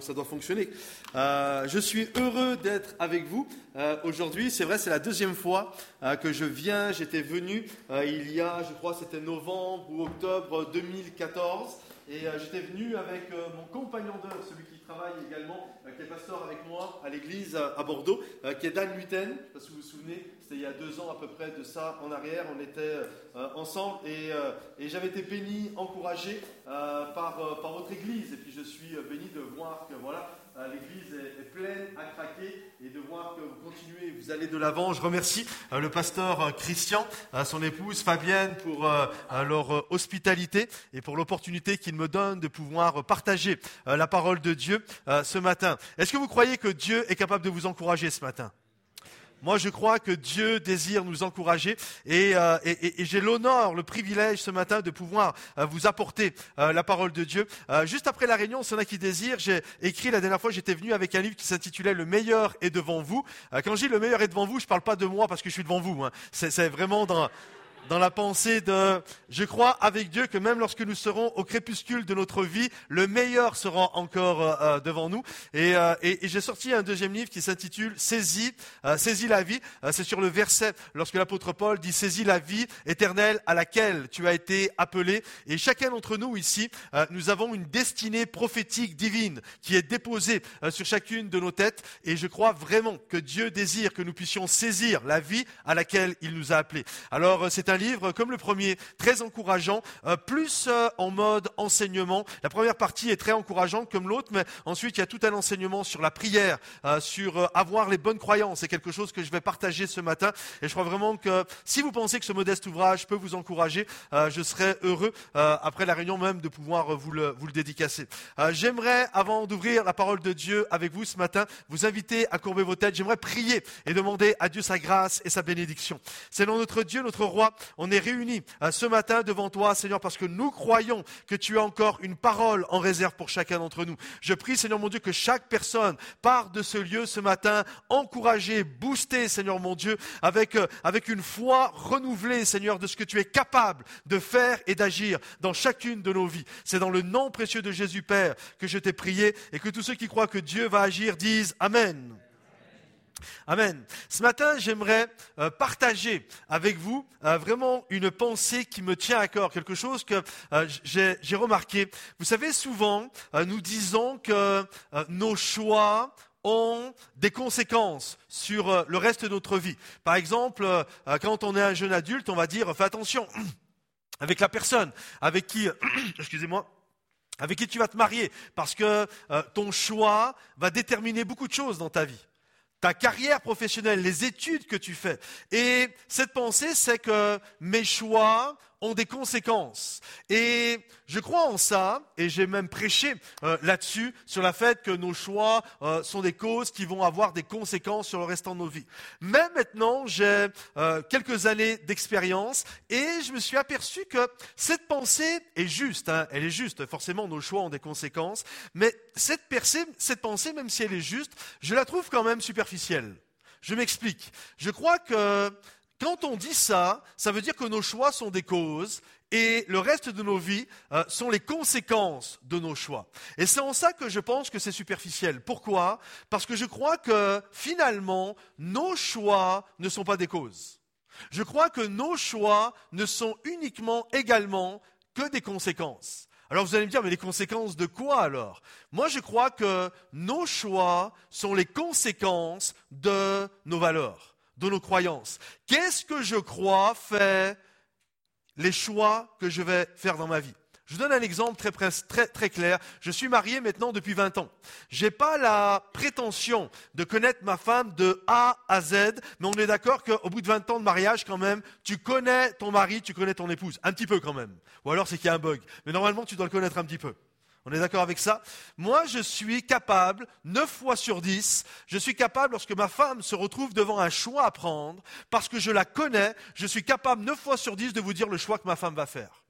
donc ça doit fonctionner. Euh, je suis heureux d'être avec vous euh, aujourd'hui. C'est vrai, c'est la deuxième fois euh, que je viens. J'étais venu il y a, je crois, c'était novembre ou octobre 2014. Et j'étais venu avec mon compagnon d'œuvre, celui qui travaille également, qui est pasteur avec moi à l'église à Bordeaux, qui est Dan Luten. Je ne sais pas si vous vous souvenez, c'était il y a deux ans à peu près de ça en arrière. On était ensemble et, et j'avais été béni, encouragé par, par votre église. Et puis je suis béni de voir que voilà, l'église est, pleine à craquer et de voir que vous continuez, vous allez de l'avant. Je remercie le pasteur Christian, son épouse Fabienne pour leur hospitalité et pour l'opportunité qu'il me donne de pouvoir partager la parole de Dieu ce matin. Est-ce que vous croyez que Dieu est capable de vous encourager ce matin? Moi, je crois que Dieu désire nous encourager et, euh, j'ai l'honneur, le privilège ce matin de pouvoir euh, vous apporter euh, la parole de Dieu. juste après la réunion, s'il y en a qui désirent, j'ai écrit la dernière fois, j'étais venu avec un livre qui s'intitulait Le meilleur est devant vous. quand je dis le meilleur est devant vous, je ne parle pas de moi parce que je suis devant vous. Hein. C'est vraiment dans dans la pensée de je crois avec Dieu que même lorsque nous serons au crépuscule de notre vie, le meilleur sera encore euh, euh, devant nous. Euh, et, et, j'ai sorti un deuxième livre qui s'intitule Saisis, saisis la vie. c'est sur le verset lorsque l'apôtre Paul dit Saisis la vie éternelle à laquelle tu as été appelé. Et chacun d'entre nous ici, nous avons une destinée prophétique divine qui est déposée sur chacune de nos têtes. Et je crois vraiment que Dieu désire que nous puissions saisir la vie à laquelle il nous a appelés. Alors c'est un livre comme le premier, très encourageant, euh, plus euh, en mode enseignement. La première partie est très encourageante comme l'autre, mais ensuite il y a tout un enseignement sur la prière, euh, sur avoir les bonnes croyances. C'est quelque chose que je vais partager ce matin. Et je crois vraiment que si vous pensez que ce modeste ouvrage peut vous encourager, je serai heureux après la réunion même de pouvoir vous le, vous le dédicacer. J'aimerais, avant d'ouvrir la parole de Dieu avec vous ce matin, vous inviter à courber vos têtes. J'aimerais prier et demander à Dieu sa grâce et sa bénédiction. C'est notre Dieu, notre roi, on est réunis euh, ce matin devant toi, Seigneur, parce que nous croyons que tu as encore une parole en réserve pour chacun d'entre nous. Je prie, Seigneur mon Dieu, que chaque personne part de ce lieu ce matin encouragée, boostée, Seigneur mon Dieu, avec, euh, avec une foi renouvelée, Seigneur, de ce que tu es capable de faire et d'agir dans chacune de nos vies. C'est dans le nom précieux de Jésus Père que je t'ai prié et que tous ceux qui croient que Dieu va agir disent Amen. Amen. Ce matin, j'aimerais euh, partager avec vous euh, vraiment une pensée qui me tient à cœur, quelque chose que euh, j'ai remarqué. Vous savez, souvent, nous disons que nos choix ont des conséquences sur le reste de notre vie. Par exemple, quand on est un jeune adulte, on va dire, fais attention avec la personne avec qui, excusez-moi, avec qui tu vas te marier, parce que ton choix va déterminer beaucoup de choses dans ta vie ta carrière professionnelle, les études que tu fais. Et cette pensée, c'est que mes choix ont des conséquences. Et je crois en ça, et j'ai même prêché euh, là-dessus, sur le fait que nos choix euh, sont des causes qui vont avoir des conséquences sur le restant de nos vies. Mais maintenant, j'ai euh, quelques années d'expérience, et je me suis aperçu que cette pensée est juste. Hein. elle est juste, forcément, nos choix ont des conséquences, mais cette, cette pensée, même si elle est juste, je la trouve quand même superficielle. Je m'explique. Je crois que quand on dit ça, ça veut dire que nos choix sont des causes et le reste de nos vies euh, sont les conséquences de nos choix. Et c'est en ça que je pense que c'est superficiel. Pourquoi? Parce que je crois que finalement, nos choix ne sont pas des causes. Je crois que nos choix ne sont uniquement également que des conséquences. Alors vous allez me dire, mais les conséquences de quoi alors? Moi je crois que nos choix sont les conséquences de nos valeurs de nos croyances. Qu'est-ce que je crois fait les choix que je vais faire dans ma vie? Je donne un exemple très clair. Je suis marié maintenant depuis 20 ans. Je n'ai pas la prétention de connaître ma femme de A à Z, mais on est d'accord qu'au bout de 20 ans de mariage, quand même, tu connais ton mari, tu connais ton épouse. Un petit peu quand même. Ou alors c'est qu'il y a un bug. Mais normalement, tu dois le connaître un petit peu. On est d'accord avec ça? Moi, je suis capable, neuf fois sur dix, je suis capable, lorsque ma femme se retrouve devant un choix à prendre, parce que je la connais, je suis capable, neuf fois sur dix, de vous dire le choix que ma femme va faire.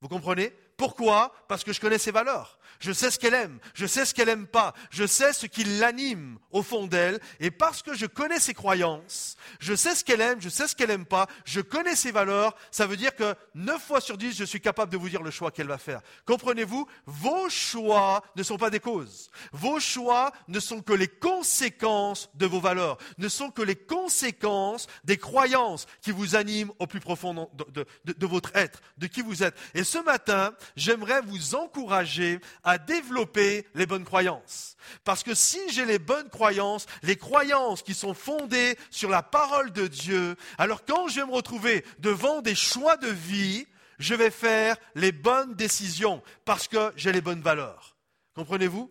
Vous comprenez? Pourquoi Parce que je connais ses valeurs. Je sais ce qu'elle aime, je sais ce qu'elle n'aime pas, je sais ce qui l'anime au fond d'elle, et parce que je connais ses croyances, je sais ce qu'elle aime, je sais ce qu'elle n'aime pas, je connais ses valeurs, ça veut dire que 9 fois sur 10, je suis capable de vous dire le choix qu'elle va faire. Comprenez-vous Vos choix ne sont pas des causes. Vos choix ne sont que les conséquences de vos valeurs, ne sont que les conséquences des croyances qui vous animent au plus profond de, de votre être, de qui vous êtes. Et ce matin, j'aimerais vous encourager à développer les bonnes croyances. Parce que si j'ai les bonnes croyances, les croyances qui sont fondées sur la parole de Dieu, alors quand je vais me retrouver devant des choix de vie, je vais faire les bonnes décisions parce que j'ai les bonnes valeurs. Comprenez-vous?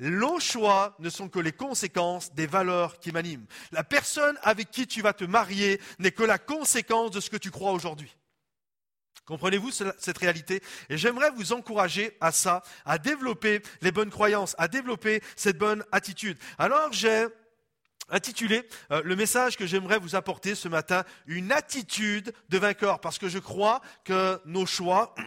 Nos choix ne sont que les conséquences des valeurs qui m'animent. La personne avec qui tu vas te marier n'est que la conséquence de ce que tu crois aujourd'hui. Comprenez-vous cette réalité? Et j'aimerais vous encourager à ça, à développer les bonnes croyances, à développer cette bonne attitude. Alors j'ai intitulé euh, le message que j'aimerais vous apporter ce matin, une attitude de vainqueur, parce que je crois que nos choix...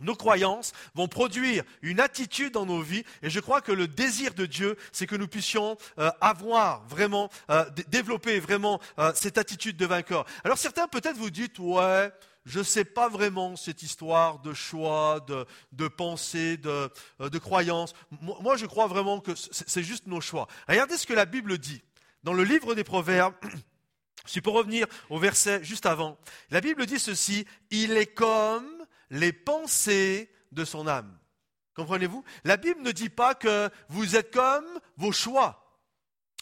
Nos croyances vont produire une attitude dans nos vies et je crois que le désir de Dieu, c'est que nous puissions euh, avoir vraiment, euh, développer vraiment cette attitude de vainqueur. Alors certains peut-être vous dites, ouais, je ne sais pas vraiment cette histoire de choix, de, de pensée, de, euh, de croyance. Moi, je crois vraiment que c'est juste nos choix. Regardez ce que la Bible dit. Dans le livre des Proverbes, si pour revenir au verset juste avant, la Bible dit ceci, il est comme les pensées de son âme. Comprenez-vous? La Bible ne dit pas que vous êtes comme vos choix.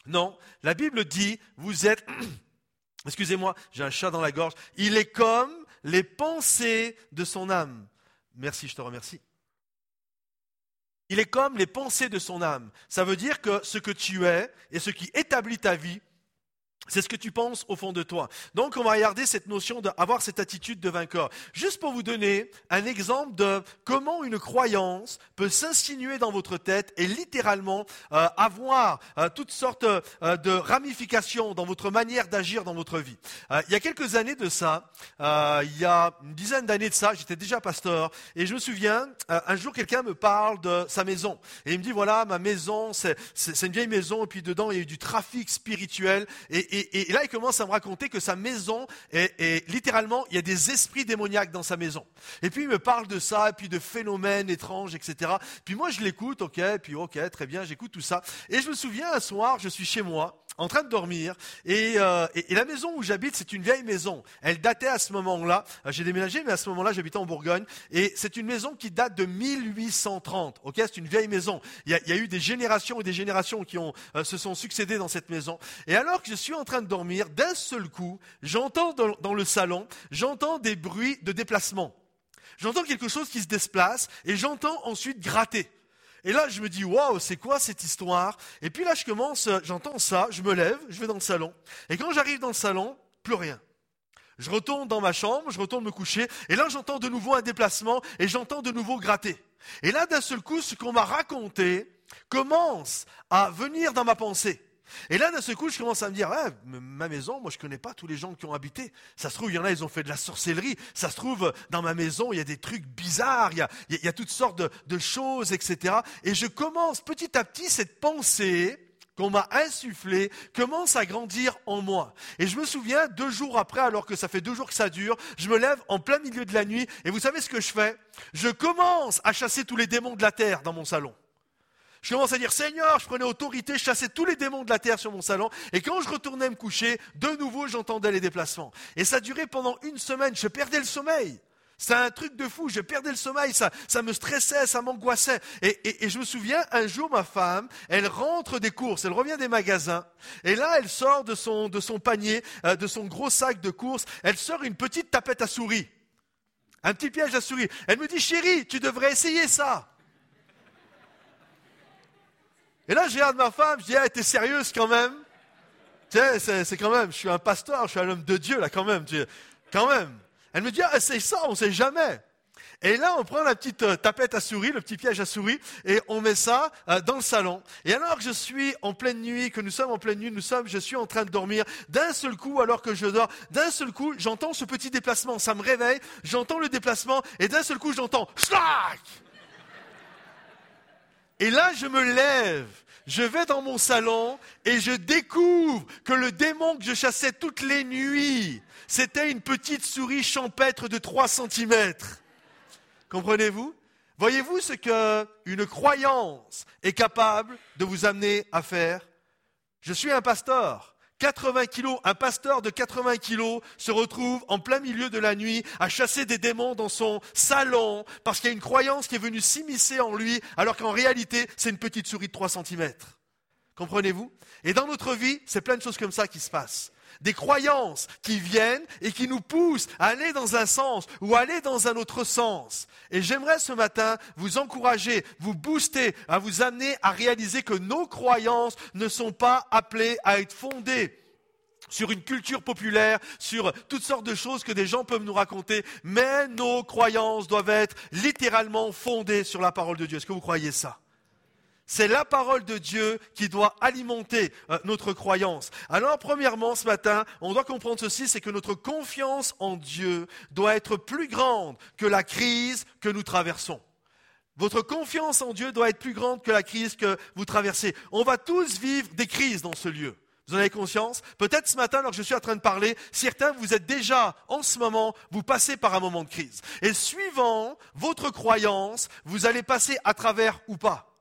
Non, la Bible dit, vous êtes, excusez-moi, j'ai un chat dans la gorge, il est comme les pensées de son âme. Merci, je te remercie. Il est comme les pensées de son âme. Ça veut dire que ce que tu es et ce qui établit ta vie, c'est ce que tu penses au fond de toi. Donc on va regarder cette notion d'avoir cette attitude de vainqueur. Juste pour vous donner un exemple de comment une croyance peut s'insinuer dans votre tête et littéralement euh, avoir euh, toutes sortes euh, de ramifications dans votre manière d'agir dans votre vie. il y a quelques années de ça, il y a une dizaine d'années de ça, j'étais déjà pasteur et je me souviens, un jour quelqu'un me parle de sa maison et il me dit voilà ma maison c'est une vieille maison et puis dedans il y a eu du trafic spirituel et, et, là, il commence à me raconter que sa maison est, littéralement, il y a des esprits démoniaques dans sa maison. Et puis il me parle de ça, et puis de phénomènes étranges, etc. Puis moi, je l'écoute, ok, puis ok, très bien, j'écoute tout ça. Et je me souviens, un soir, je suis chez moi, en train de dormir. Euh, et, la maison où j'habite, c'est une vieille maison. Elle datait à ce moment-là. Euh, j'ai déménagé, mais à ce moment-là, j'habitais en Bourgogne. Et c'est une maison qui date de 1830. Ok, c'est une vieille maison. Il y, a, eu des générations et des générations qui euh, se sont succédées dans cette maison. Et alors que je suis en train de dormir, d'un seul coup, j'entends dans, dans le salon, j'entends des bruits de déplacement. J'entends quelque chose qui se déplace et j'entends ensuite gratter. Et là, je me dis, waouh, c'est quoi cette histoire? Et puis là, je commence, j'entends ça, je me lève, je vais dans le salon. Et quand j'arrive dans le salon, plus rien. Je retourne dans ma chambre, je retourne me coucher, et là, j'entends de nouveau un déplacement, et j'entends de nouveau gratter. Et là, d'un seul coup, ce qu'on m'a raconté commence à venir dans ma pensée. Et là, d'un seul coup, je commence à me dire, ah, ma maison, moi, je connais pas tous les gens qui ont habité. Ça se trouve, il y en a, ils ont fait de la sorcellerie. Ça se trouve, dans ma maison, il y a des trucs bizarres, il y a, toutes sortes de, de choses, etc. Et je commence petit à petit cette pensée qu'on m'a insufflée commence à grandir en moi. Et je me souviens, deux jours après, alors que ça fait deux jours que ça dure, je me lève en plein milieu de la nuit, et vous savez ce que je fais? Je commence à chasser tous les démons de la terre dans mon salon. Je commence à dire Seigneur, je prenais autorité, je chassais tous les démons de la terre sur mon salon. Et quand je retournais me coucher, de nouveau, j'entendais les déplacements. Et ça durait pendant une semaine. Je perdais le sommeil. C'est un truc de fou, je perdais le sommeil, ça, ça me stressait, ça m'angoissait. Et, je me souviens, un jour, ma femme, elle rentre des courses, elle revient des magasins, et là, elle sort de son, de son panier, euh, de son gros sac de courses, elle sort une petite tapette à souris. Un petit piège à souris. Elle me dit, chérie, tu devrais essayer ça. Et là, je regarde ma femme, je dis, hey, t'es sérieuse quand même? Tu sais, c'est quand même, je suis un pasteur, je suis un homme de Dieu, là, quand même. Tu, quand même. Elle me dit, ah, essaye ça, on ne sait jamais. Et là, on prend la petite euh, tapette à souris, le petit piège à souris, et on met ça euh, dans le salon. Et alors que je suis en pleine nuit, que nous sommes en pleine nuit, nous sommes, je suis en train de dormir, d'un seul coup, alors que je dors, d'un seul coup, j'entends ce petit déplacement, ça me réveille, j'entends le déplacement, et d'un seul coup, j'entends slack. Et là, je me lève, je vais dans mon salon et je découvre que le démon que je chassais toutes les nuits, c'était une petite souris champêtre de 3 centimètres. Comprenez-vous? Voyez-vous ce qu'une croyance est capable de vous amener à faire? Je suis un pasteur. 80 kilos, un pasteur de 80 kilos se retrouve en plein milieu de la nuit à chasser des démons dans son salon parce qu'il y a une croyance qui est venue s'immiscer en lui alors qu'en réalité c'est une petite souris de 3 cm. Comprenez-vous? Et dans notre vie, c'est plein de choses comme ça qui se passent des croyances qui viennent et qui nous poussent à aller dans un sens ou aller dans un autre sens. Et j'aimerais ce matin vous encourager, vous booster, à vous amener à réaliser que nos croyances ne sont pas appelées à être fondées sur une culture populaire, sur toutes sortes de choses que des gens peuvent nous raconter, mais nos croyances doivent être littéralement fondées sur la parole de Dieu. Est-ce que vous croyez ça? C'est la parole de Dieu qui doit alimenter euh, notre croyance. Alors, premièrement, ce matin, on doit comprendre ceci, c'est que notre confiance en Dieu doit être plus grande que la crise que nous traversons. Votre confiance en Dieu doit être plus grande que la crise que vous traversez. On va tous vivre des crises dans ce lieu. Vous en avez conscience? Peut-être ce matin, alors je suis en train de parler, certains, vous êtes déjà, en ce moment, vous passez par un moment de crise. Et suivant votre croyance, vous allez passer à travers ou pas.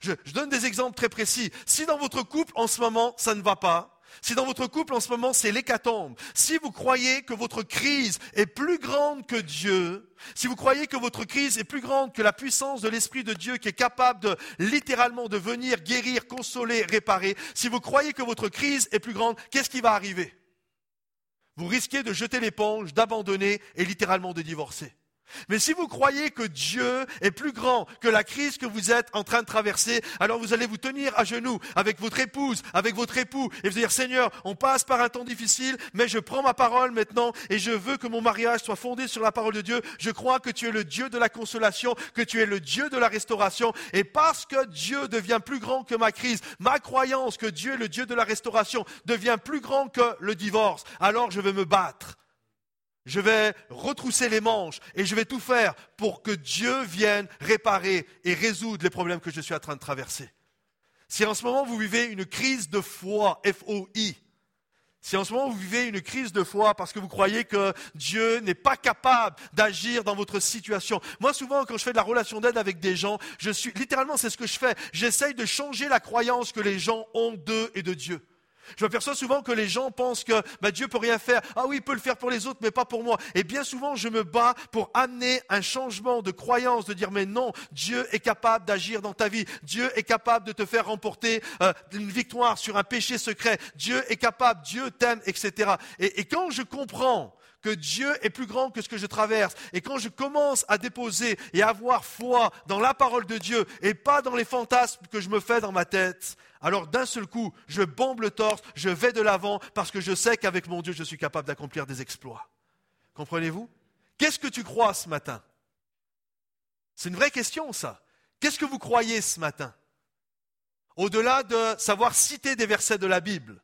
Je, donne des exemples très précis. Si dans votre couple, en ce moment, ça ne va pas, si dans votre couple en ce moment c'est l'hécatombe, si vous croyez que votre crise est plus grande que Dieu, si vous croyez que votre crise est plus grande que la puissance de l'Esprit de Dieu qui est capable de littéralement de venir guérir, consoler, réparer, si vous croyez que votre crise est plus grande, qu'est-ce qui va arriver? Vous risquez de jeter l'éponge, d'abandonner et littéralement de divorcer. Mais si vous croyez que Dieu est plus grand que la crise que vous êtes en train de traverser, alors vous allez vous tenir à genoux avec votre épouse, avec votre époux, et vous dire, Seigneur, on passe par un temps difficile, mais je prends ma parole maintenant et je veux que mon mariage soit fondé sur la parole de Dieu. Je crois que tu es le Dieu de la consolation, que tu es le Dieu de la restauration, et parce que Dieu devient plus grand que ma crise, ma croyance que Dieu est le Dieu de la restauration devient plus grand que le divorce, alors je vais me battre je vais retrousser les manches et je vais tout faire pour que Dieu vienne réparer et résoudre les problèmes que je suis en train de traverser. Si en ce moment vous vivez une crise de foi, F-O-I, si en ce moment vous vivez une crise de foi parce que vous croyez que Dieu n'est pas capable d'agir dans votre situation. Moi souvent quand je fais de la relation d'aide avec des gens, je suis littéralement c'est ce que je fais, j'essaye de changer la croyance que les gens ont d'eux et de Dieu. Je m'aperçois souvent que les gens pensent que bah, Dieu peut rien faire. Ah oui, il peut le faire pour les autres, mais pas pour moi. Et bien souvent, je me bats pour amener un changement de croyance, de dire mais non, Dieu est capable d'agir dans ta vie. Dieu est capable de te faire remporter euh, une victoire sur un péché secret. Dieu est capable, Dieu t'aime, etc. Et, et quand je comprends que Dieu est plus grand que ce que je traverse. Et quand je commence à déposer et à avoir foi dans la parole de Dieu et pas dans les fantasmes que je me fais dans ma tête, alors d'un seul coup, je bombe le torse, je vais de l'avant parce que je sais qu'avec mon Dieu, je suis capable d'accomplir des exploits. Comprenez-vous? Qu'est-ce que tu crois ce matin? C'est une vraie question, ça. Qu'est-ce que vous croyez ce matin? Au-delà de savoir citer des versets de la Bible,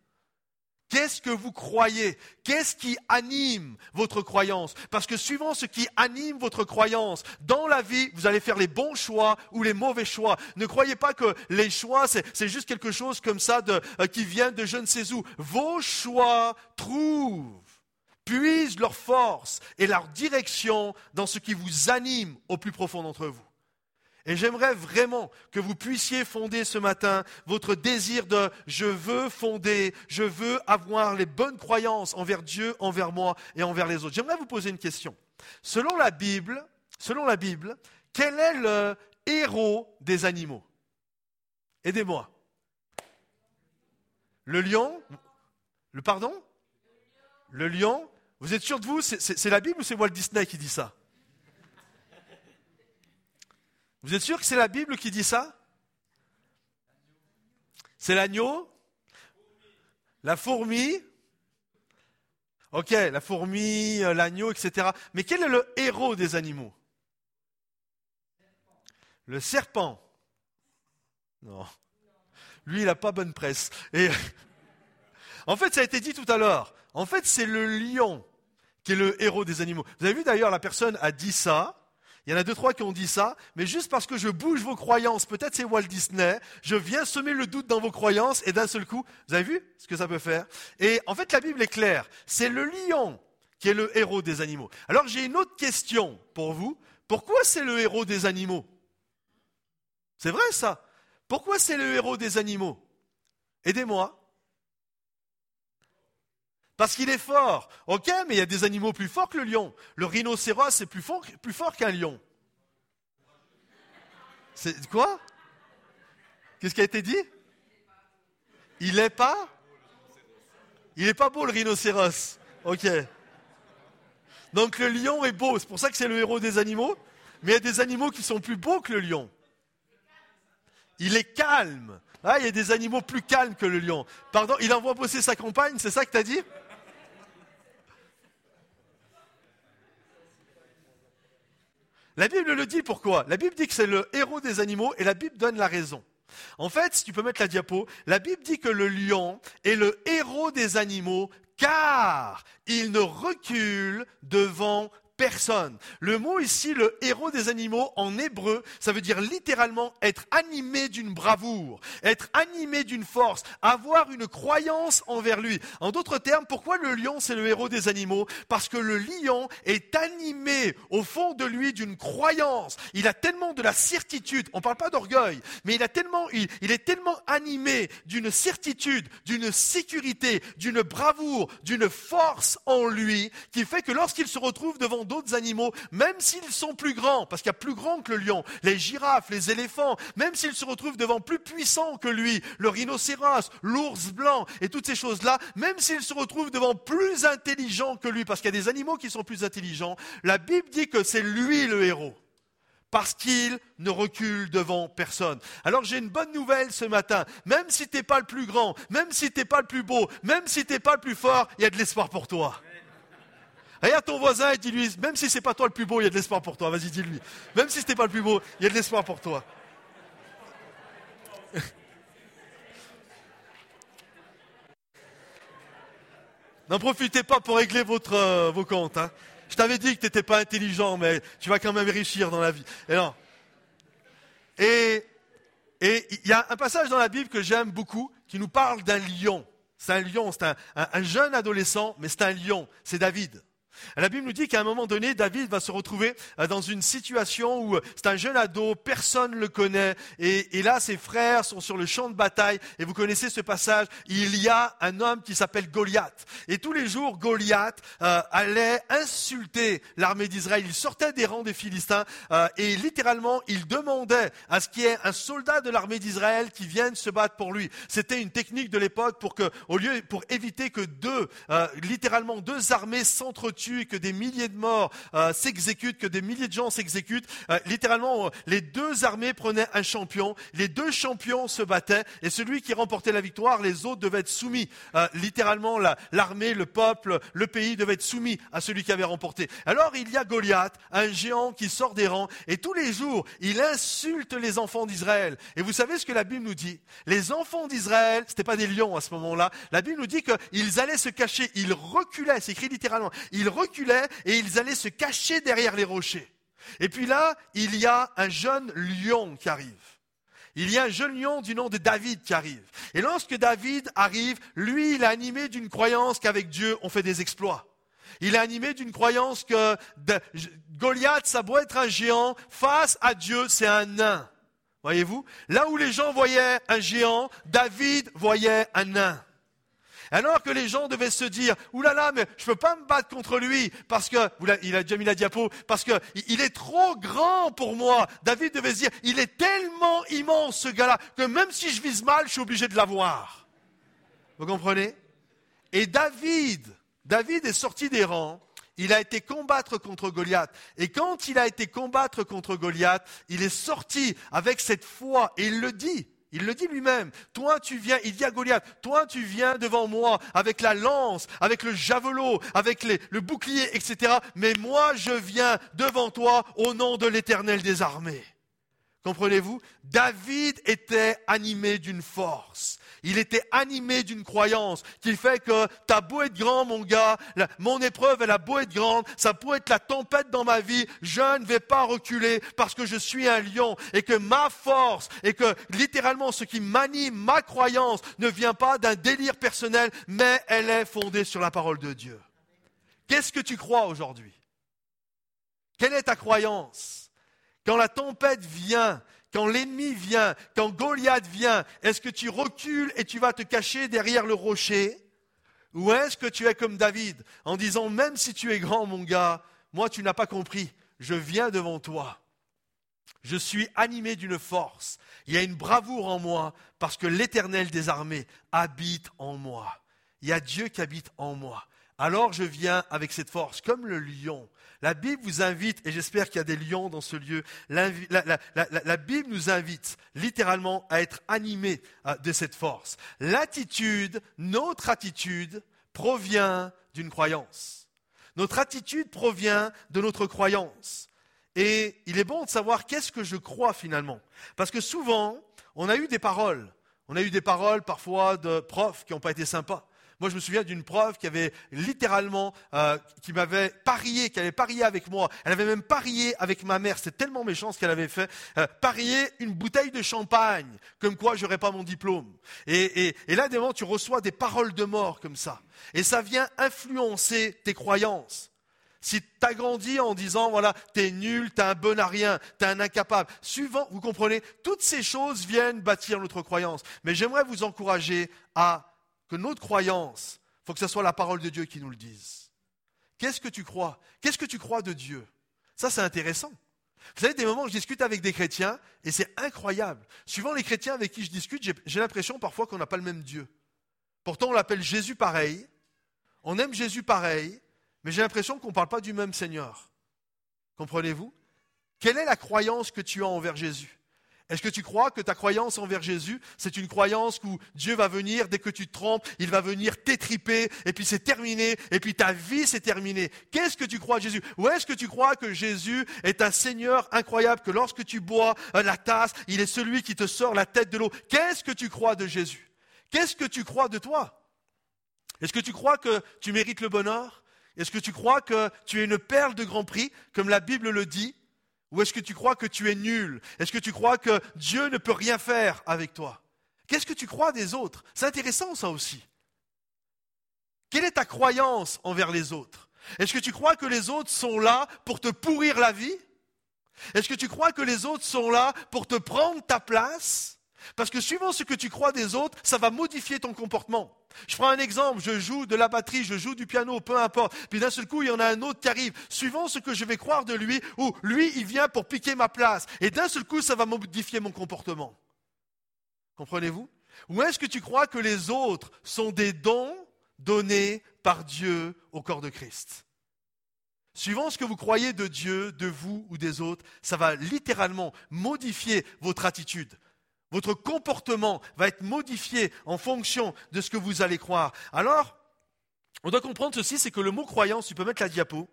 Qu'est-ce que vous croyez? Qu'est-ce qui anime votre croyance? Parce que suivant ce qui anime votre croyance, dans la vie, vous allez faire les bons choix ou les mauvais choix. Ne croyez pas que les choix, c'est juste quelque chose comme ça euh, qui vient de je ne sais où. Vos choix trouvent, puisent leur force et leur direction dans ce qui vous anime au plus profond d'entre vous. Et j'aimerais vraiment que vous puissiez fonder ce matin votre désir de je veux fonder, je veux avoir les bonnes croyances envers Dieu, envers moi et envers les autres. J'aimerais vous poser une question. Selon la Bible, selon la Bible, quel est le héros des animaux? Aidez-moi. Le lion? Le pardon? Le lion? Vous êtes sûr de vous? C'est la Bible ou c'est Walt Disney qui dit ça? Vous êtes sûr que c'est la Bible qui dit ça? C'est l'agneau? La fourmi? Ok, la fourmi, euh, l'agneau, etc. Mais quel est le héros des animaux? Le serpent. Non. Lui, il n'a pas bonne presse. En fait, ça a été dit tout à l'heure. En fait, c'est le lion qui est le héros des animaux. Vous avez vu d'ailleurs, la personne a dit ça. Il y en a deux, trois qui ont dit ça, mais juste parce que je bouge vos croyances, peut-être c'est Walt Disney, je viens semer le doute dans vos croyances et d'un seul coup, vous avez vu ce que ça peut faire? Et en fait, la Bible est claire. C'est le lion qui est le héros des animaux. Alors j'ai une autre question pour vous. Pourquoi c'est le héros des animaux? C'est vrai ça? Pourquoi c'est le héros des animaux? Aidez-moi. Parce qu'il est fort. Ok, mais il y a des animaux plus forts que le lion. Le rhinocéros est plus fort, plus fort qu'un lion. C'est quoi? Qu'est-ce qui a été dit? Il n'est pas? Il n'est pas beau le rhinocéros. Ok. Donc le lion est beau, c'est pour ça que c'est le héros des animaux. Mais il y a des animaux qui sont plus beaux que le lion. Il est calme. Ah, il y a des animaux plus calmes que le lion. Pardon, il envoie bosser sa compagne, c'est ça que tu as dit? La Bible le dit pourquoi? La Bible dit que c'est le héros des animaux et la Bible donne la raison. En fait, si tu peux mettre la diapo, la Bible dit que le lion est le héros des animaux car il ne recule devant personne. Le mot ici, le héros des animaux, en hébreu, ça veut dire littéralement être animé d'une bravoure, être animé d'une force, avoir une croyance envers lui. En d'autres termes, pourquoi le lion, c'est le héros des animaux? Parce que le lion est animé au fond de lui d'une croyance. Il a tellement de la certitude, on ne parle pas d'orgueil, mais il, a tellement, il, est tellement animé d'une certitude, d'une sécurité, d'une bravoure, d'une force en lui, qui fait que lorsqu'il se retrouve devant d'autres animaux, même s'ils sont plus grands, parce qu'il y a plus grand que le lion, les girafes, les éléphants, même s'ils se retrouvent devant plus puissants que lui, le rhinocéros, l'ours blanc et toutes ces choses-là, même s'ils se retrouvent devant plus intelligents que lui, parce qu'il y a des animaux qui sont plus intelligents, la Bible dit que c'est lui le héros parce qu'il ne recule devant personne. Alors j'ai une bonne nouvelle ce matin. Même si tu n'es pas le plus grand, même si tu n'es pas le plus beau, même si tu n'es pas le plus fort, il y a de l'espoir pour toi. Regarde ton voisin et dis-lui, même si c'est pas toi le plus beau, il y a de l'espoir pour toi. Vas-y, dis-lui. Même si c'était pas le plus beau, il y a de l'espoir pour toi. N'en profitez pas pour régler votre, euh, vos comptes. Hein. Je t'avais dit que tu n'étais pas intelligent, mais tu vas quand même réussir dans la vie. Et non. Et il y a un passage dans la Bible que j'aime beaucoup qui nous parle d'un lion. C'est un lion, c'est un jeune adolescent, mais c'est un lion. C'est David. La Bible nous dit qu'à un moment donné, David va se retrouver euh, dans une situation où euh, c'est un jeune ado, personne ne le connaît, et, là ses frères sont sur le champ de bataille, et vous connaissez ce passage, il y a un homme qui s'appelle Goliath. Et tous les jours, Goliath euh, allait insulter l'armée d'Israël, il sortait des rangs des Philistins, et littéralement, il demandait à ce qu'il y ait un soldat de l'armée d'Israël qui vienne se battre pour lui. C'était une technique de l'époque pour que, au lieu, pour éviter que deux, littéralement deux armées s'entretuent que des milliers de morts euh, s'exécutent, que des milliers de gens s'exécutent. Euh, littéralement, euh, les deux armées prenaient un champion, les deux champions se battaient, et celui qui remportait la victoire, les autres devaient être soumis. littéralement, l'armée, le peuple, le pays devaient être soumis à celui qui avait remporté. Alors il y a Goliath, un géant qui sort des rangs, et tous les jours, il insulte les enfants d'Israël. Et vous savez ce que la Bible nous dit? Les enfants d'Israël, c'était pas des lions à ce moment-là, la Bible nous dit qu'ils allaient se cacher, ils reculaient, c'est écrit littéralement, ils reculaient et ils allaient se cacher derrière les rochers. Et puis là, il y a un jeune lion qui arrive. Il y a un jeune lion du nom de David qui arrive. Et lorsque David arrive, lui, il est animé d'une croyance qu'avec Dieu, on fait des exploits. Il est animé d'une croyance que Goliath, ça doit être un géant, face à Dieu, c'est un nain. Voyez-vous? Là où les gens voyaient un géant, David voyait un nain. Alors que les gens devaient se dire, oulala, mais je ne peux pas me battre contre lui parce que, il a déjà mis la diapo, parce qu'il est trop grand pour moi. David devait se dire, il est tellement immense ce gars-là que même si je vise mal, je suis obligé de l'avoir. Vous comprenez? Et David, David est sorti des rangs. Il a été combattre contre Goliath. Et quand il a été combattre contre Goliath, il est sorti avec cette foi. Et il le dit. Il le dit lui-même. Toi, tu viens, il dit à Goliath, toi, tu viens devant moi avec la lance, avec le javelot, avec le bouclier, etc. Mais moi, je viens devant toi au nom de l'éternel des armées. Comprenez-vous? David était animé d'une force. Il était animé d'une croyance qui fait que t'as beau être grand, mon gars, mon épreuve, elle a beau être grande, ça peut être la tempête dans ma vie, je ne vais pas reculer parce que je suis un lion et que ma force et que littéralement ce qui m'anime, ma croyance, ne vient pas d'un délire personnel, mais elle est fondée sur la parole de Dieu. Qu'est-ce que tu crois aujourd'hui? Quelle est ta croyance? Quand la tempête vient, quand l'ennemi vient, quand Goliath vient, est-ce que tu recules et tu vas te cacher derrière le rocher? Ou est-ce que tu es comme David en disant, même si tu es grand, mon gars, moi tu n'as pas compris, je viens devant toi. Je suis animé d'une force. Il y a une bravoure en moi parce que l'Éternel des armées habite en moi. Il y a Dieu qui habite en moi. Alors je viens avec cette force, comme le lion. La Bible vous invite, et j'espère qu'il y a des lions dans ce lieu, la, Bible nous invite littéralement à être animés euh, de cette force. L'attitude, notre attitude, provient d'une croyance. Notre attitude provient de notre croyance. Et il est bon de savoir qu'est-ce que je crois finalement. Parce que souvent, on a eu des paroles. On a eu des paroles parfois de profs qui n'ont pas été sympas. Moi, je me souviens d'une prof qui avait littéralement, euh, qui m'avait parié, qui avait parié avec moi. Elle avait même parié avec ma mère. C'était tellement méchant ce qu'elle avait fait. Euh, parier une bouteille de champagne, comme quoi j'aurais pas mon diplôme. Et, là, des moments, tu reçois des paroles de mort comme ça. Et ça vient influencer tes croyances. Si tu as grandi en disant, voilà, t'es nul, t'es un bon à rien, t'es un incapable, suivant, vous comprenez, toutes ces choses viennent bâtir notre croyance. Mais j'aimerais vous encourager à que notre croyance, il faut que ce soit la parole de Dieu qui nous le dise. Qu'est-ce que tu crois? Qu'est-ce que tu crois de Dieu? Ça, c'est intéressant. Vous savez, des moments où je discute avec des chrétiens, et c'est incroyable. Suivant les chrétiens avec qui je discute, j'ai l'impression parfois qu'on n'a pas le même Dieu. Pourtant, on l'appelle Jésus pareil, on aime Jésus pareil, mais j'ai l'impression qu'on ne parle pas du même Seigneur. Comprenez-vous? Quelle est la croyance que tu as envers Jésus? Est-ce que tu crois que ta croyance envers Jésus, c'est une croyance où Dieu va venir, dès que tu te trompes, il va venir t'étriper, et puis c'est terminé, et puis ta vie c'est terminé Qu'est-ce que tu crois de Jésus Ou est-ce que tu crois que Jésus est un Seigneur incroyable, que lorsque tu bois euh, la tasse, il est celui qui te sort la tête de l'eau Qu'est-ce que tu crois de Jésus Qu'est-ce que tu crois de toi Est-ce que tu crois que tu mérites le bonheur Est-ce que tu crois que tu es une perle de grand prix, comme la Bible le dit ou est-ce que tu crois que tu es nul? Est-ce que tu crois que Dieu ne peut rien faire avec toi? Qu'est-ce que tu crois des autres? C'est intéressant ça aussi. Quelle est ta croyance envers les autres? Est-ce que tu crois que les autres sont là pour te pourrir la vie? Est-ce que tu crois que les autres sont là pour te prendre ta place? Parce que suivant ce que tu crois des autres, ça va modifier ton comportement. Je prends un exemple, je joue de la batterie, je joue du piano, peu importe. Puis d'un seul coup, il y en a un autre qui arrive, suivant ce que je vais croire de lui, ou lui, il vient pour piquer ma place. Et d'un seul coup, ça va modifier mon comportement. Comprenez-vous? Ou est-ce que tu crois que les autres sont des dons donnés par Dieu au corps de Christ? Suivant ce que vous croyez de Dieu, de vous ou des autres, ça va littéralement modifier votre attitude, votre comportement va être modifié en fonction de ce que vous allez croire. Alors, on doit comprendre ceci, c'est que le mot croyance, tu peux mettre la diapo,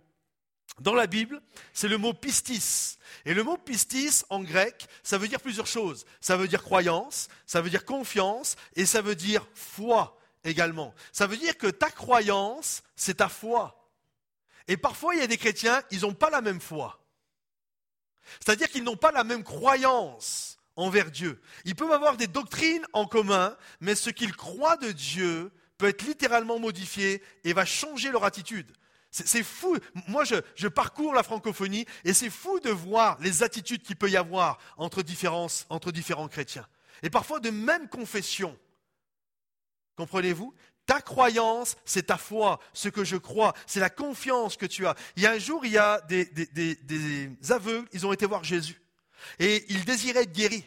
dans la Bible, c'est le mot pistis. Et le mot pistis, en grec, ça veut dire plusieurs choses. Ça veut dire croyance, ça veut dire confiance, et ça veut dire foi également. Ça veut dire que ta croyance, c'est ta foi. Et parfois, il y a des chrétiens, ils n'ont pas la même foi. C'est-à-dire qu'ils n'ont pas la même croyance envers Dieu. Ils peuvent avoir des doctrines en commun, mais ce qu'ils croient de Dieu peut être littéralement modifié et va changer leur attitude. C'est fou. Moi, je, parcours la francophonie et c'est fou de voir les attitudes qu'il peut y avoir entre, entre différents chrétiens. Et parfois de même confession. Comprenez-vous? Ta croyance, c'est ta foi, ce que je crois, c'est la confiance que tu as. Il y a un jour, il y a des, des aveugles, ils ont été voir Jésus. Et ils désiraient être guéris.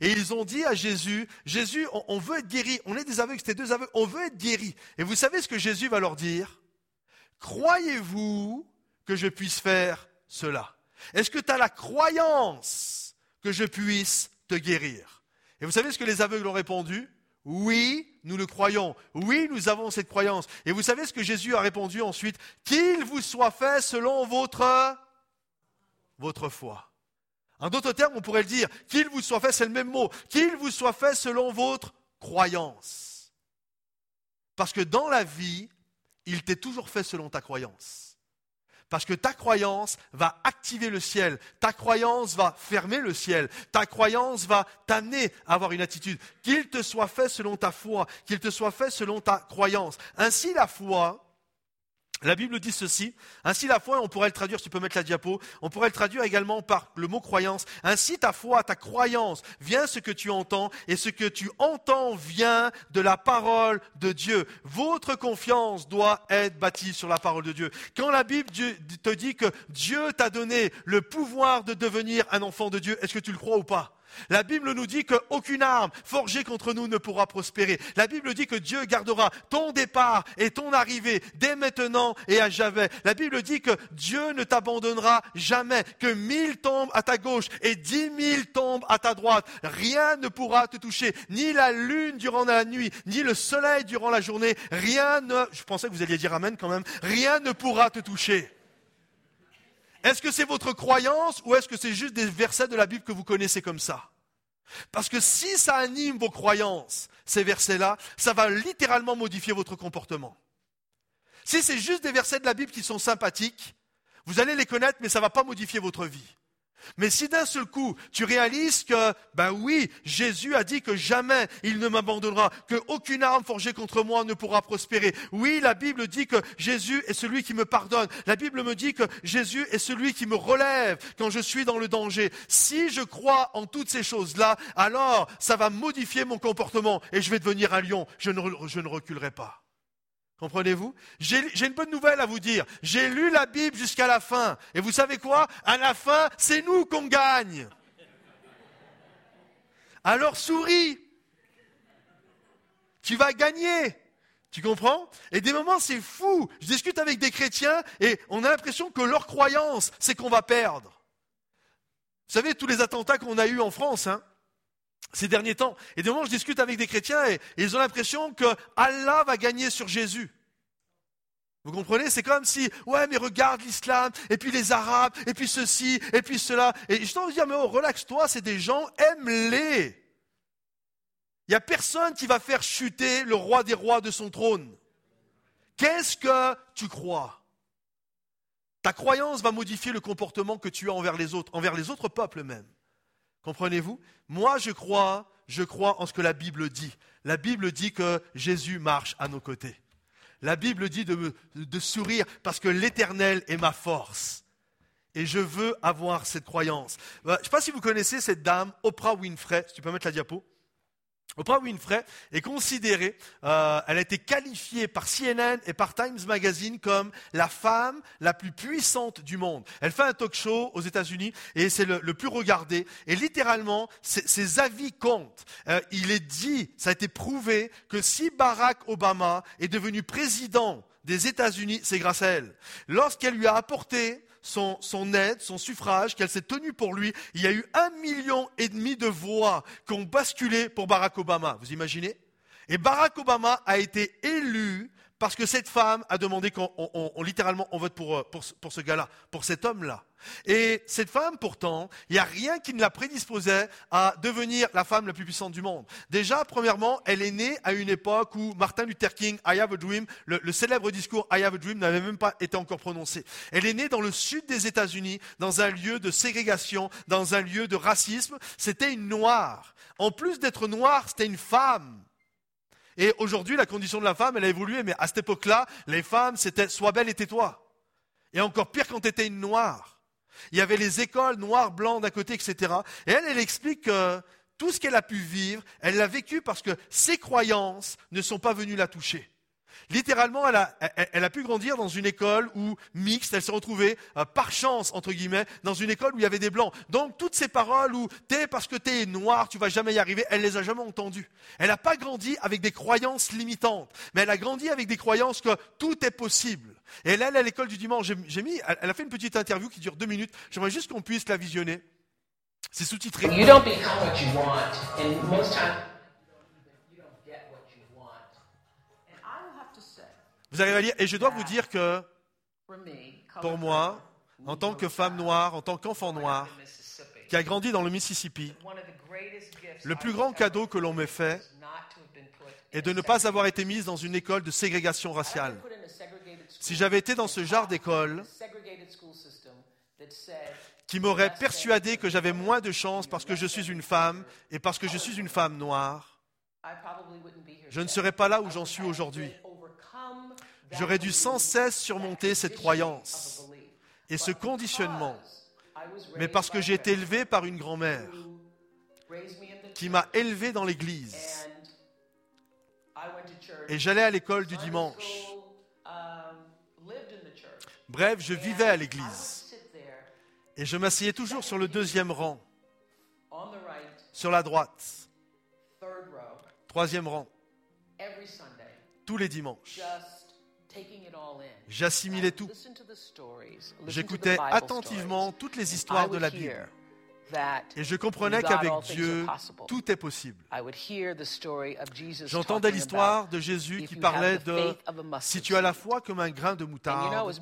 Et ils ont dit à Jésus, Jésus, on, veut être guéri. On est des aveugles, c'était deux aveugles, on veut être guéri. Et vous savez ce que Jésus va leur dire? Croyez-vous que je puisse faire cela? Est-ce que tu as la croyance que je puisse te guérir? Et vous savez ce que les aveugles ont répondu? Oui, nous le croyons. Oui, nous avons cette croyance. Et vous savez ce que Jésus a répondu ensuite? Qu'il vous soit fait selon votre, votre foi. En d'autres termes, on pourrait le dire, qu'il vous soit fait, c'est le même mot, qu'il vous soit fait selon votre croyance. Parce que dans la vie, il t'est toujours fait selon ta croyance. Parce que ta croyance va activer le ciel, ta croyance va fermer le ciel, ta croyance va t'amener à avoir une attitude. Qu'il te soit fait selon ta foi, qu'il te soit fait selon ta croyance. Ainsi la foi, la Bible dit ceci. Ainsi la foi, on pourrait le traduire, si tu peux mettre la diapo, on pourrait le traduire également par le mot croyance. Ainsi ta foi, ta croyance vient ce que tu entends et ce que tu entends vient de la parole de Dieu. Votre confiance doit être bâtie sur la parole de Dieu. Quand la Bible te dit que Dieu t'a donné le pouvoir de devenir un enfant de Dieu, est-ce que tu le crois ou pas? La Bible nous dit qu'aucune arme forgée contre nous ne pourra prospérer. La Bible dit que Dieu gardera ton départ et ton arrivée dès maintenant et à jamais. La Bible dit que Dieu ne t'abandonnera jamais, que mille tombent à ta gauche et dix mille tombent à ta droite. Rien ne pourra te toucher, ni la lune durant la nuit, ni le soleil durant la journée. Rien ne, je pensais que vous alliez dire Amen quand même, rien ne pourra te toucher. Est-ce que c'est votre croyance ou est-ce que c'est juste des versets de la Bible que vous connaissez comme ça? Parce que si ça anime vos croyances, ces versets-là, ça va littéralement modifier votre comportement. Si c'est juste des versets de la Bible qui sont sympathiques, vous allez les connaître, mais ça ne va pas modifier votre vie. Mais si d'un seul coup, tu réalises que, ben oui, Jésus a dit que jamais il ne m'abandonnera, qu'aucune arme forgée contre moi ne pourra prospérer. Oui, la Bible dit que Jésus est celui qui me pardonne. La Bible me dit que Jésus est celui qui me relève quand je suis dans le danger. Si je crois en toutes ces choses-là, alors ça va modifier mon comportement et je vais devenir un lion. Je ne, je ne reculerai pas. Comprenez-vous? J'ai une bonne nouvelle à vous dire. J'ai lu la Bible jusqu'à la fin. Et vous savez quoi? À la fin, c'est nous qu'on gagne. Alors souris. Tu vas gagner. Tu comprends? Et des moments, c'est fou. Je discute avec des chrétiens et on a l'impression que leur croyance, c'est qu'on va perdre. Vous savez, tous les attentats qu'on a eus en France, hein, ces derniers temps. Et des moments, je discute avec des chrétiens et, ils ont l'impression que Allah va gagner sur Jésus. Vous comprenez? C'est comme si, ouais, mais regarde l'islam, et puis les Arabes, et puis ceci, et puis cela. Et je t'en dire, mais oh, relaxe-toi, c'est des gens, aime-les. Il n'y a personne qui va faire chuter le roi des rois de son trône. Qu'est-ce que tu crois? Ta croyance va modifier le comportement que tu as envers les autres, envers les autres peuples même. Comprenez-vous? Moi, je crois, je crois en ce que la Bible dit. La Bible dit que Jésus marche à nos côtés. La Bible dit de, de sourire parce que l'Éternel est ma force. Et je veux avoir cette croyance. Euh, je ne sais pas si vous connaissez cette dame, Oprah Winfrey, si tu peux mettre la diapo. Oprah Winfrey est considérée, euh, elle a été qualifiée par CNN et par Times Magazine comme la femme la plus puissante du monde. Elle fait un talk show aux États-Unis et c'est le, plus regardé. Et littéralement, ses, avis comptent. Euh, il est dit, ça a été prouvé, que si Barack Obama est devenu président des États-Unis, c'est grâce à elle. Lorsqu'elle lui a apporté son, aide, son suffrage, qu'elle s'est tenue pour lui, il y a eu un million et demi de voix qui ont basculé pour Barack Obama. Vous imaginez? Et Barack Obama a été élu parce que cette femme a demandé qu'on littéralement vote pour, euh, pour ce gars-là, pour cet homme-là. Et cette femme, pourtant, il n'y a rien qui ne la prédisposait à devenir la femme la plus puissante du monde. Déjà, premièrement, elle est née à une époque où Martin Luther King, I have a dream, le, le célèbre discours I have a dream n'avait même pas été encore prononcé. Elle est née dans le sud des États-Unis, dans un lieu de ségrégation, dans un lieu de racisme. C'était une noire. En plus d'être noire, c'était une femme. Et aujourd'hui, la condition de la femme, elle a évolué, mais à cette époque-là, les femmes, c'était sois belle et tais-toi. Et encore pire quand tu étais une noire. Il y avait les écoles noires, blancs d'un côté, etc. Et elle, elle explique que tout ce qu'elle a pu vivre, elle l'a vécu parce que ses croyances ne sont pas venues la toucher. Littéralement, elle a, pu grandir dans une école où mixte, elle s'est retrouvée euh, par chance, entre guillemets, dans une école où il y avait des blancs. Donc toutes ces paroles où t'es parce que t'es noir, tu vas jamais y arriver, elle les a jamais entendues. Elle n'a pas grandi avec des croyances limitantes, mais elle a grandi avec des croyances que tout est possible. Et là, elle, à l'école du dimanche, j'ai mis, elle a fait une petite interview qui dure deux minutes. J'aimerais juste qu'on puisse la visionner. C'est sous-titré. Vous arrivez à lire Et je dois vous dire que, pour moi, en tant que femme noire, en tant qu'enfant noir, qui a grandi dans le Mississippi, le plus grand cadeau que l'on m'ait fait est de ne pas avoir été mise dans une école de ségrégation raciale. Si j'avais été dans ce genre d'école qui m'aurait persuadé que j'avais moins de chance parce que je suis une femme et parce que je suis une femme noire, je ne serais pas là où j'en suis aujourd'hui. J'aurais dû sans cesse surmonter cette croyance et ce conditionnement, mais parce que j'ai été élevé par une grand-mère qui m'a élevé dans l'église. Et j'allais à l'école du dimanche. Bref, je vivais à l'église. Et je m'asseyais toujours sur le deuxième rang, sur la droite, troisième rang, tous les dimanches. J'assimilais tout. J'écoutais attentivement toutes les histoires de la Bible. Et je comprenais qu'avec Dieu, tout est possible. J'entendais l'histoire de Jésus qui parlait de si tu as la foi comme un grain de moutarde.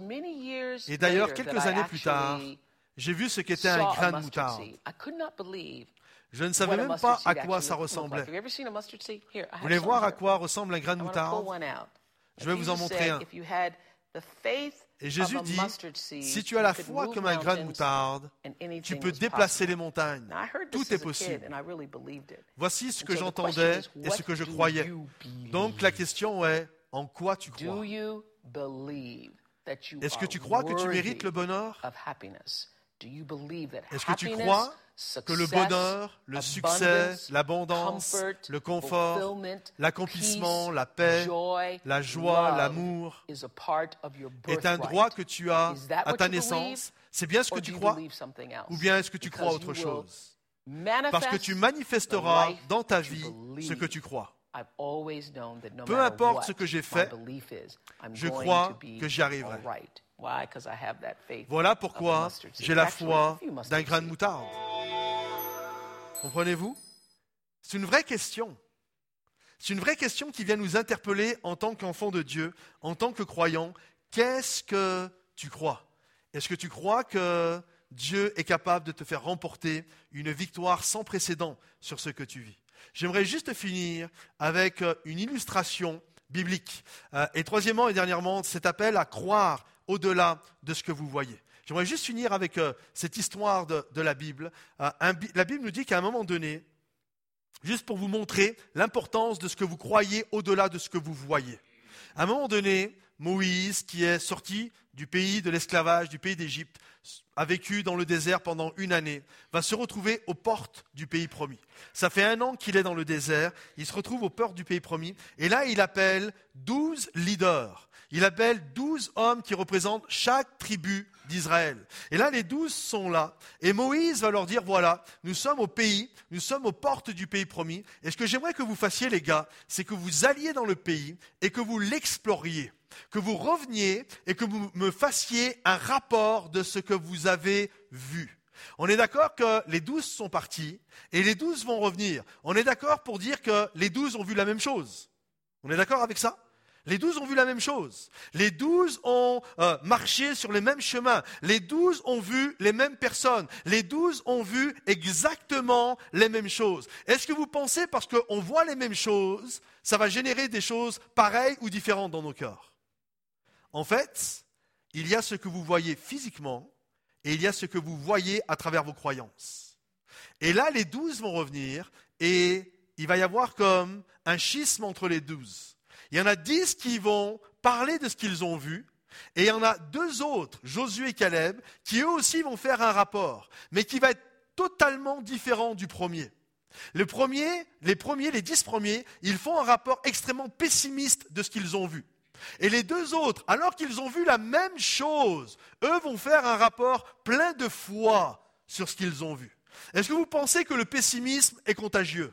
Et d'ailleurs, quelques années plus tard, j'ai vu ce qu'était un grain de moutarde. Je ne savais même pas à quoi ça ressemblait. Vous voulez voir à quoi ressemble un grain de moutarde? Je vais vous en montrer un. Et Jésus dit, si tu as la foi comme un grain de moutarde, tu peux déplacer les montagnes. Tout est possible. Voici ce que j'entendais et ce que je croyais. Donc la question est, en quoi tu crois? Est-ce que tu crois que tu mérites le bonheur? Est-ce que tu crois que le bonheur, le succès, l'abondance, le confort, l'accomplissement, la paix, la joie, l'amour est un droit que tu as à ta naissance. C'est bien ce que tu crois Ou bien est-ce que tu crois autre chose? Parce que tu manifesteras dans ta vie ce que tu crois. Peu importe ce que j'ai fait, je crois que j'y arriverai. Voilà pourquoi j'ai la foi d'un grain de moutarde. Comprenez-vous? C'est une vraie question. C'est une vraie question qui vient nous interpeller en tant qu'enfant de Dieu, en tant que croyant. Qu'est-ce que tu crois? Est-ce que tu crois que Dieu est capable de te faire remporter une victoire sans précédent sur ce que tu vis? J'aimerais juste finir avec euh, une illustration biblique. Euh, et troisièmement et dernièrement, cet appel à croire au-delà de ce que vous voyez. J'aimerais juste finir avec euh, cette histoire de, la Bible. Euh, la Bible nous dit qu'à un moment donné, juste pour vous montrer l'importance de ce que vous croyez au-delà de ce que vous voyez. À un moment donné, Moïse, qui est sorti du pays de l'esclavage, du pays d'Égypte, a vécu dans le désert pendant une année, va se retrouver aux portes du pays promis. Ça fait un an qu'il est dans le désert, il se retrouve aux portes du pays promis, et là il appelle douze leaders. Il appelle douze hommes qui représentent chaque tribu d'Israël. Et là, les douze sont là. Et Moïse va leur dire, voilà, nous sommes au pays, nous sommes aux portes du pays promis. Et ce que j'aimerais que vous fassiez, les gars, c'est que vous alliez dans le pays et que vous l'exploriez. Que vous reveniez et que vous me fassiez un rapport de ce que vous avez vu. On est d'accord que les douze sont partis et les douze vont revenir. On est d'accord pour dire que les douze ont vu la même chose. On est d'accord avec ça? Les douze ont vu la même chose. Les douze ont euh, marché sur les mêmes chemins. Les douze ont vu les mêmes personnes. Les douze ont vu exactement les mêmes choses. Est-ce que vous pensez, parce qu'on voit les mêmes choses, ça va générer des choses pareilles ou différentes dans nos cœurs? En fait, il y a ce que vous voyez physiquement et il y a ce que vous voyez à travers vos croyances. Et là, les douze vont revenir et il va y avoir comme un schisme entre les douze. Il y en a dix qui vont parler de ce qu'ils ont vu, et il y en a deux autres, Josué et Caleb, qui eux aussi vont faire un rapport, mais qui va être totalement différent du premier. Le premier, les premiers, les dix premiers, ils font un rapport extrêmement pessimiste de ce qu'ils ont vu. Et les deux autres, alors qu'ils ont vu la même chose, eux vont faire un rapport plein de foi sur ce qu'ils ont vu. Est-ce que vous pensez que le pessimisme est contagieux?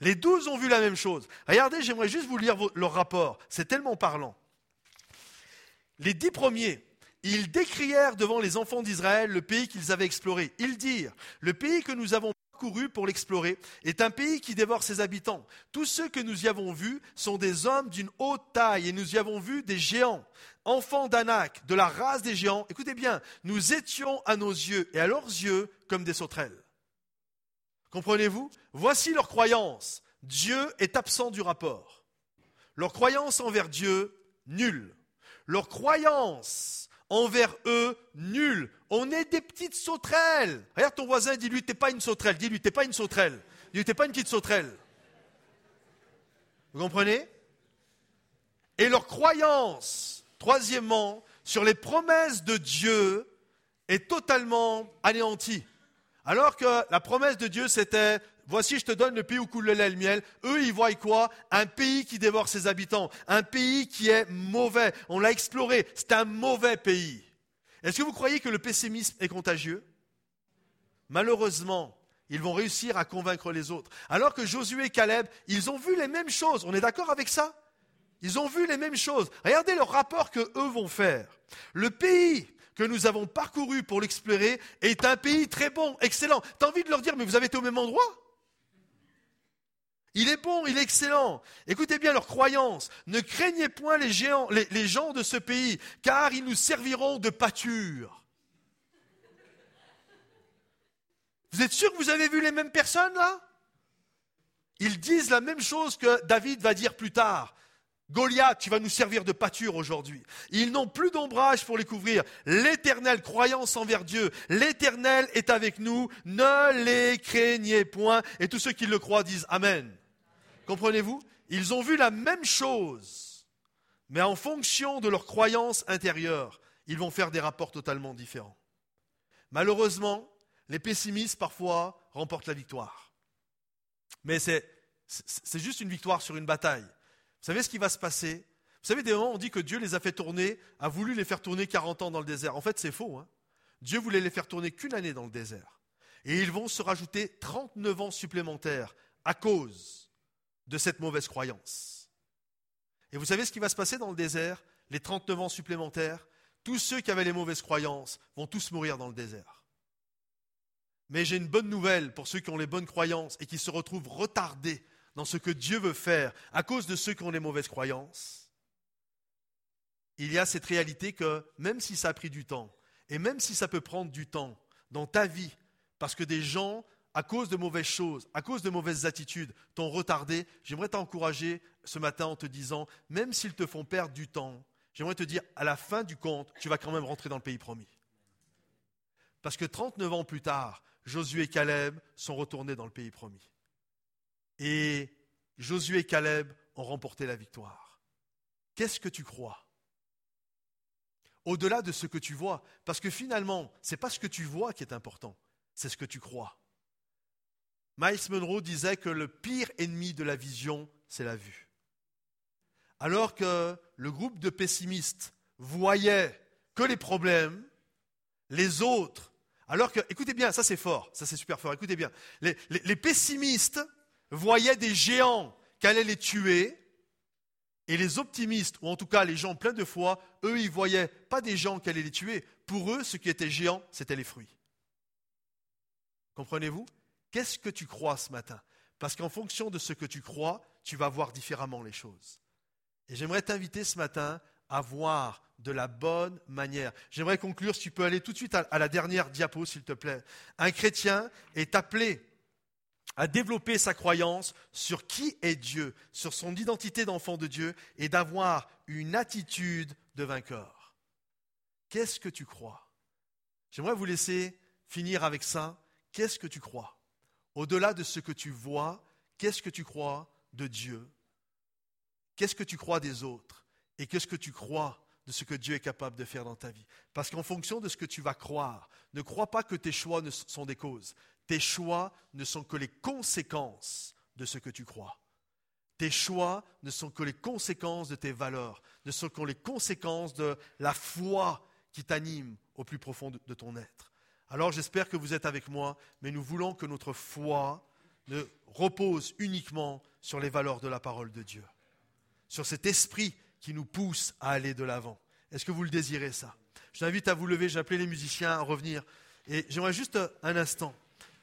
Les douze ont vu la même chose. Regardez, j'aimerais juste vous lire leur rapport. C'est tellement parlant. Les dix premiers, ils décrièrent devant les enfants d'Israël le pays qu'ils avaient exploré. Ils dirent, le pays que nous avons parcouru pour l'explorer est un pays qui dévore ses habitants. Tous ceux que nous y avons vus sont des hommes d'une haute taille et nous y avons vu des géants, enfants d'Anak, de la race des géants. Écoutez bien, nous étions à nos yeux et à leurs yeux comme des sauterelles. Comprenez-vous? Voici leur croyance. Dieu est absent du rapport. Leur croyance envers Dieu, nulle. Leur croyance envers eux, nulle. On est des petites sauterelles. Regarde ton voisin, dis-lui, t'es pas une sauterelle. Dis-lui, t'es pas une sauterelle. Dis-lui, t'es pas une petite sauterelle. Vous comprenez? Et leur croyance, troisièmement, sur les promesses de Dieu est totalement anéantie. Alors que la promesse de Dieu, c'était Voici, je te donne le pays où coule le lait et le miel. Eux, ils voient quoi? Un pays qui dévore ses habitants. Un pays qui est mauvais. On l'a exploré. C'est un mauvais pays. Est-ce que vous croyez que le pessimisme est contagieux? Malheureusement, ils vont réussir à convaincre les autres. Alors que Josué et Caleb, ils ont vu les mêmes choses. On est d'accord avec ça? Ils ont vu les mêmes choses. Regardez le rapport que eux vont faire. Le pays que nous avons parcouru pour l'explorer est un pays très bon, excellent. Tu as envie de leur dire, mais vous avez été au même endroit? Il est bon, il est excellent. Écoutez bien leur croyance. Ne craignez point les, géants, les, gens de ce pays, car ils nous serviront de pâture. Vous êtes sûr que vous avez vu les mêmes personnes là? Ils disent la même chose que David va dire plus tard. Goliath, tu vas nous servir de pâture aujourd'hui. Ils n'ont plus d'ombrage pour les couvrir. L'éternelle croyance envers Dieu, l'éternel est avec nous, ne les craignez point. Et tous ceux qui le croient disent Amen. Comprenez-vous? Ils ont vu la même chose, mais en fonction de leur croyance intérieure, ils vont faire des rapports totalement différents. Malheureusement, les pessimistes parfois remportent la victoire. Mais c'est, juste une victoire sur une bataille. Vous savez ce qui va se passer? Vous savez, des moments, on dit que Dieu les a fait tourner, a voulu les faire tourner 40 ans dans le désert. En fait, c'est faux. Hein. Dieu voulait les faire tourner qu'une année dans le désert. Et ils vont se rajouter 39 ans supplémentaires à cause de cette mauvaise croyance. Et vous savez ce qui va se passer dans le désert? Les 39 ans supplémentaires, tous ceux qui avaient les mauvaises croyances vont tous mourir dans le désert. Mais j'ai une bonne nouvelle pour ceux qui ont les bonnes croyances et qui se retrouvent retardés dans ce que Dieu veut faire à cause de ceux qui ont les mauvaises croyances. Il y a cette réalité que même si ça a pris du temps, et même si ça peut prendre du temps dans ta vie, parce que des gens à cause de mauvaises choses, à cause de mauvaises attitudes, t'ont retardé, j'aimerais t'encourager ce matin en te disant, même s'ils te font perdre du temps, j'aimerais te dire, à la fin du compte, tu vas quand même rentrer dans le pays promis. Parce que 39 ans plus tard, Josué et Caleb sont retournés dans le pays promis. Et Josué et Caleb ont remporté la victoire. Qu'est-ce que tu crois? Au-delà de ce que tu vois, parce que finalement, ce n'est pas ce que tu vois qui est important, c'est ce que tu crois. Miles Monroe disait que le pire ennemi de la vision, c'est la vue. Alors que le groupe de pessimistes voyait que les problèmes, les autres, alors que, écoutez bien, ça c'est fort, ça c'est super fort, écoutez bien, les, les pessimistes voyaient des géants qui allaient les tuer, et les optimistes, ou en tout cas les gens pleins de foi, eux, ils voyaient pas des gens qui allaient les tuer. Pour eux, ce qui était géant, c'était les fruits. Comprenez-vous? Qu'est-ce que tu crois ce matin? Parce qu'en fonction de ce que tu crois, tu vas voir différemment les choses. Et j'aimerais t'inviter ce matin à voir de la bonne manière. J'aimerais conclure, si tu peux aller tout de suite à, la dernière diapo, s'il te plaît. Un chrétien est appelé à développer sa croyance sur qui est Dieu, sur son identité d'enfant de Dieu, et d'avoir une attitude de vainqueur. Qu'est-ce que tu crois? J'aimerais vous laisser finir avec ça. Qu'est-ce que tu crois? Au-delà de ce que tu vois, qu'est-ce que tu crois de Dieu? Qu'est-ce que tu crois des autres? Et qu'est-ce que tu crois de ce que Dieu est capable de faire dans ta vie? Parce qu'en fonction de ce que tu vas croire, ne crois pas que tes choix ne sont des causes. Tes choix ne sont que les conséquences de ce que tu crois. Tes choix ne sont que les conséquences de tes valeurs, ne sont que les conséquences de la foi qui t'anime au plus profond de ton être. Alors j'espère que vous êtes avec moi, mais nous voulons que notre foi ne repose uniquement sur les valeurs de la parole de Dieu, sur cet esprit qui nous pousse à aller de l'avant. Est-ce que vous le désirez ça? Je t'invite à vous lever, j'ai appelé les musiciens à revenir. Et j'aimerais juste un instant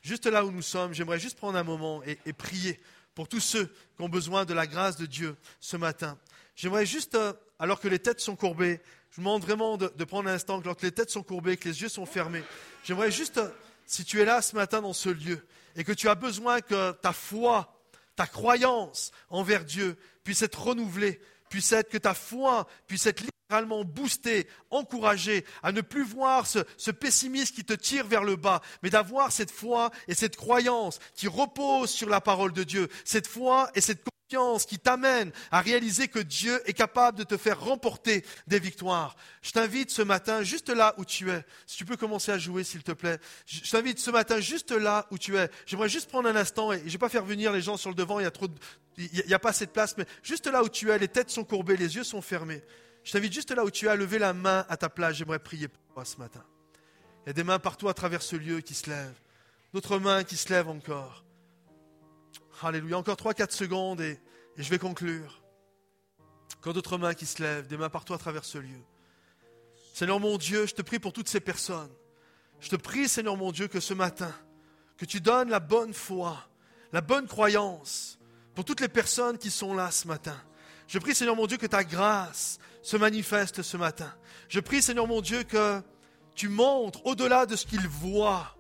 juste là où nous sommes, j'aimerais juste prendre un moment et, prier pour tous ceux qui ont besoin de la grâce de Dieu ce matin. J'aimerais juste, euh, alors que les têtes sont courbées, je vous demande vraiment de, de prendre un instant, alors que les têtes sont courbées, que les yeux sont fermés. J'aimerais juste, euh, si tu es là ce matin dans ce lieu et que tu as besoin que ta foi, ta croyance envers Dieu puisse être renouvelée, puisse être que ta foi puisse être littéralement boostée, encouragée à ne plus voir ce, ce pessimisme qui te tire vers le bas, mais d'avoir cette foi et cette croyance qui repose sur la parole de Dieu, cette foi et cette confiance qui t'amène à réaliser que Dieu est capable de te faire remporter des victoires. Je t'invite ce matin, juste là où tu es, si tu peux commencer à jouer s'il te plaît, je t'invite ce matin juste là où tu es. J'aimerais juste prendre un instant et je ne vais pas faire venir les gens sur le devant, il y a trop de, il n'y a pas assez de place, mais juste là où tu es, les têtes sont courbées, les yeux sont fermés. Je t'invite juste là où tu es à lever la main à ta place. J'aimerais prier pour toi ce matin. Il y a des mains partout à travers ce lieu qui se lèvent. D'autres mains qui se lèvent encore. Alléluia. Encore 3-4 secondes et, et, je vais conclure. Encore d'autres mains qui se lèvent, des mains partout à travers ce lieu. Seigneur mon Dieu, je te prie pour toutes ces personnes. Je te prie, Seigneur mon Dieu, que ce matin, que tu donnes la bonne foi, la bonne croyance pour toutes les personnes qui sont là ce matin. Je prie, Seigneur mon Dieu, que ta grâce se manifeste ce matin. Je prie, Seigneur mon Dieu, que tu montres au-delà de ce qu'ils voient.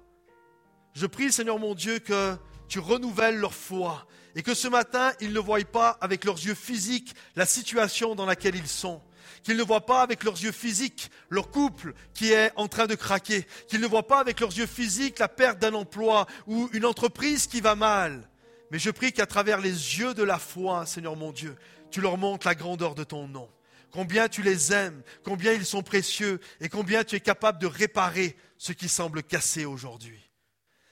Je prie, Seigneur mon Dieu, que tu renouvelles leur foi et que ce matin, ils ne voient pas avec leurs yeux physiques la situation dans laquelle ils sont. Qu'ils ne voient pas avec leurs yeux physiques leur couple qui est en train de craquer. Qu'ils ne voient pas avec leurs yeux physiques la perte d'un emploi ou une entreprise qui va mal. Mais je prie qu'à travers les yeux de la foi, Seigneur mon Dieu, tu leur montres la grandeur de ton nom. Combien tu les aimes, combien ils sont précieux et combien tu es capable de réparer ce qui semble cassé aujourd'hui.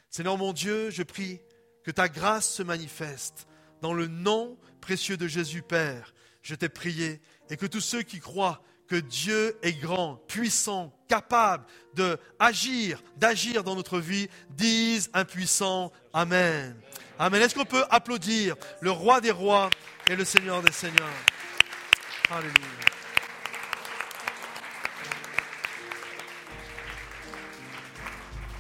Seigneur mon Dieu, je prie que ta grâce se manifeste. Dans le nom précieux de Jésus Père, je t'ai prié et que tous ceux qui croient que Dieu est grand, puissant, capable de agir, d'agir dans notre vie, disent un puissant Amen. Amen. Est-ce qu'on peut applaudir le roi des rois et le Seigneur des seigneurs Alléluia.